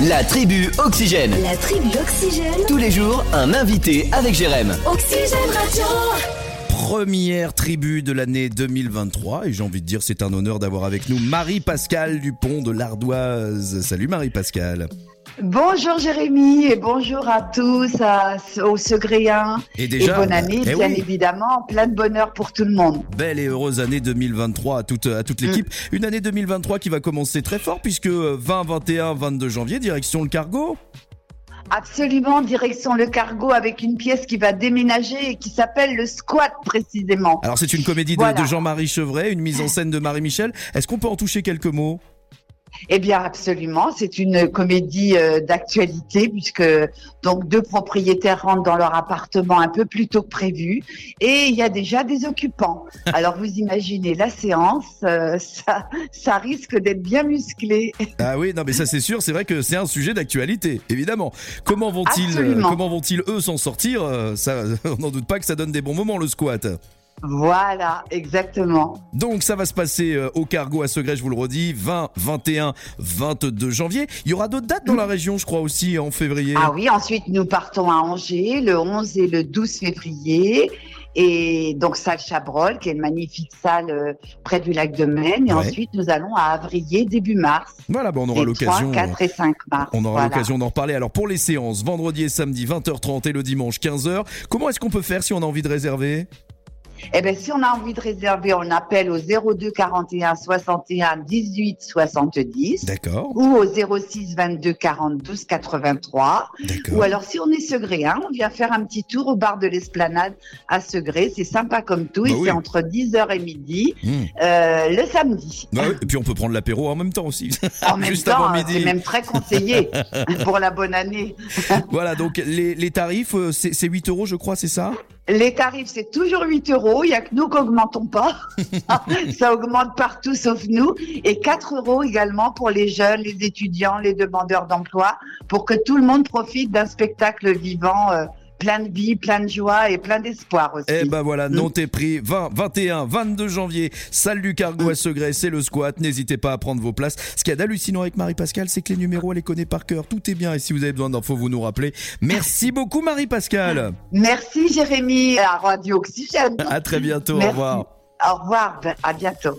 La tribu Oxygène. La tribu Oxygène. Tous les jours, un invité avec Jérém. Oxygène Radio. Première tribu de l'année 2023 et j'ai envie de dire c'est un honneur d'avoir avec nous Marie-Pascale Dupont de l'Ardoise. Salut Marie-Pascale. Bonjour Jérémy et bonjour à tous, à, aux Segréens. Et déjà, bonne année, eh bien oui. évidemment, plein de bonheur pour tout le monde. Belle et heureuse année 2023 à toute, à toute l'équipe. Une année 2023 qui va commencer très fort puisque 20, 21, 22 janvier, direction le cargo. Absolument, direction le cargo avec une pièce qui va déménager et qui s'appelle le squat précisément. Alors c'est une comédie de, Voilà. de Jean-Marie Chevray, une mise en scène de Marie-Michel. Est-ce qu'on peut en toucher quelques mots? Eh bien, absolument, c'est une comédie euh, d'actualité puisque donc deux propriétaires rentrent dans leur appartement un peu plus tôt que prévu et il y a déjà des occupants. Alors vous imaginez la séance, euh, ça, ça risque d'être bien musclé. Ah oui, non mais ça c'est sûr, c'est vrai que c'est un sujet d'actualité, évidemment. Comment vont-ils, euh, comment vont-ils eux s'en sortir Ça, on n'en doute pas que ça donne des bons moments le squat. Voilà, exactement. Donc ça va se passer euh, au cargo à Segré, je vous le redis, 20, 21, 22 janvier. Il y aura d'autres dates dans la région, je crois aussi en février. Ah oui, ensuite nous partons à Angers le 11 et le 12 février. Et donc salle Chabrol, qui est une magnifique salle euh, près du lac de Maine. Et Ouais. ensuite nous allons à Avrier début mars. Voilà, bon, on aura l'occasion. 3, 4 et 5 mars. On aura Voilà. l'occasion d'en reparler. Alors pour les séances, vendredi et samedi 20h30 et le dimanche 15h, comment est-ce qu'on peut faire si on a envie de réserver? Eh bien, si on a envie de réserver, on appelle au 02 41 61 18 70 D'accord, ou au 06 22 40 12 83. Ou alors, si on est Segréen, on vient faire un petit tour au bar de l'Esplanade à Segré. C'est sympa comme tout. Bah et oui. c'est entre 10h et midi Hmm. euh, le samedi. Bah oui, Et puis on peut prendre l'apéro en même temps aussi. En même Juste temps, avant midi. c'est même très conseillé pour la bonne année. Voilà, donc les, les tarifs, euh, c'est c'est 8 euros je crois, c'est ça? Les tarifs, c'est toujours 8 euros. Il y a que nous qu'augmentons pas. Ça augmente partout sauf nous. Et 4 euros également pour les jeunes, les étudiants, les demandeurs d'emploi, pour que tout le monde profite d'un spectacle vivant, euh, plein de vie, plein de joie et plein d'espoir aussi. Eh ben voilà, Mm. notez prix 20, 21, 22 janvier, salle du cargo à Segré, c'est le squat. N'hésitez pas à prendre vos places. Ce qu'il y a d'hallucinant avec Marie-Pascale, c'est que les numéros, elle les connaît par cœur. Tout est bien et si vous avez besoin d'infos, vous nous rappelez. Merci beaucoup Marie-Pascale. Merci Jérémy à Radio Oxygène. À très bientôt, au revoir. Au revoir, à bientôt.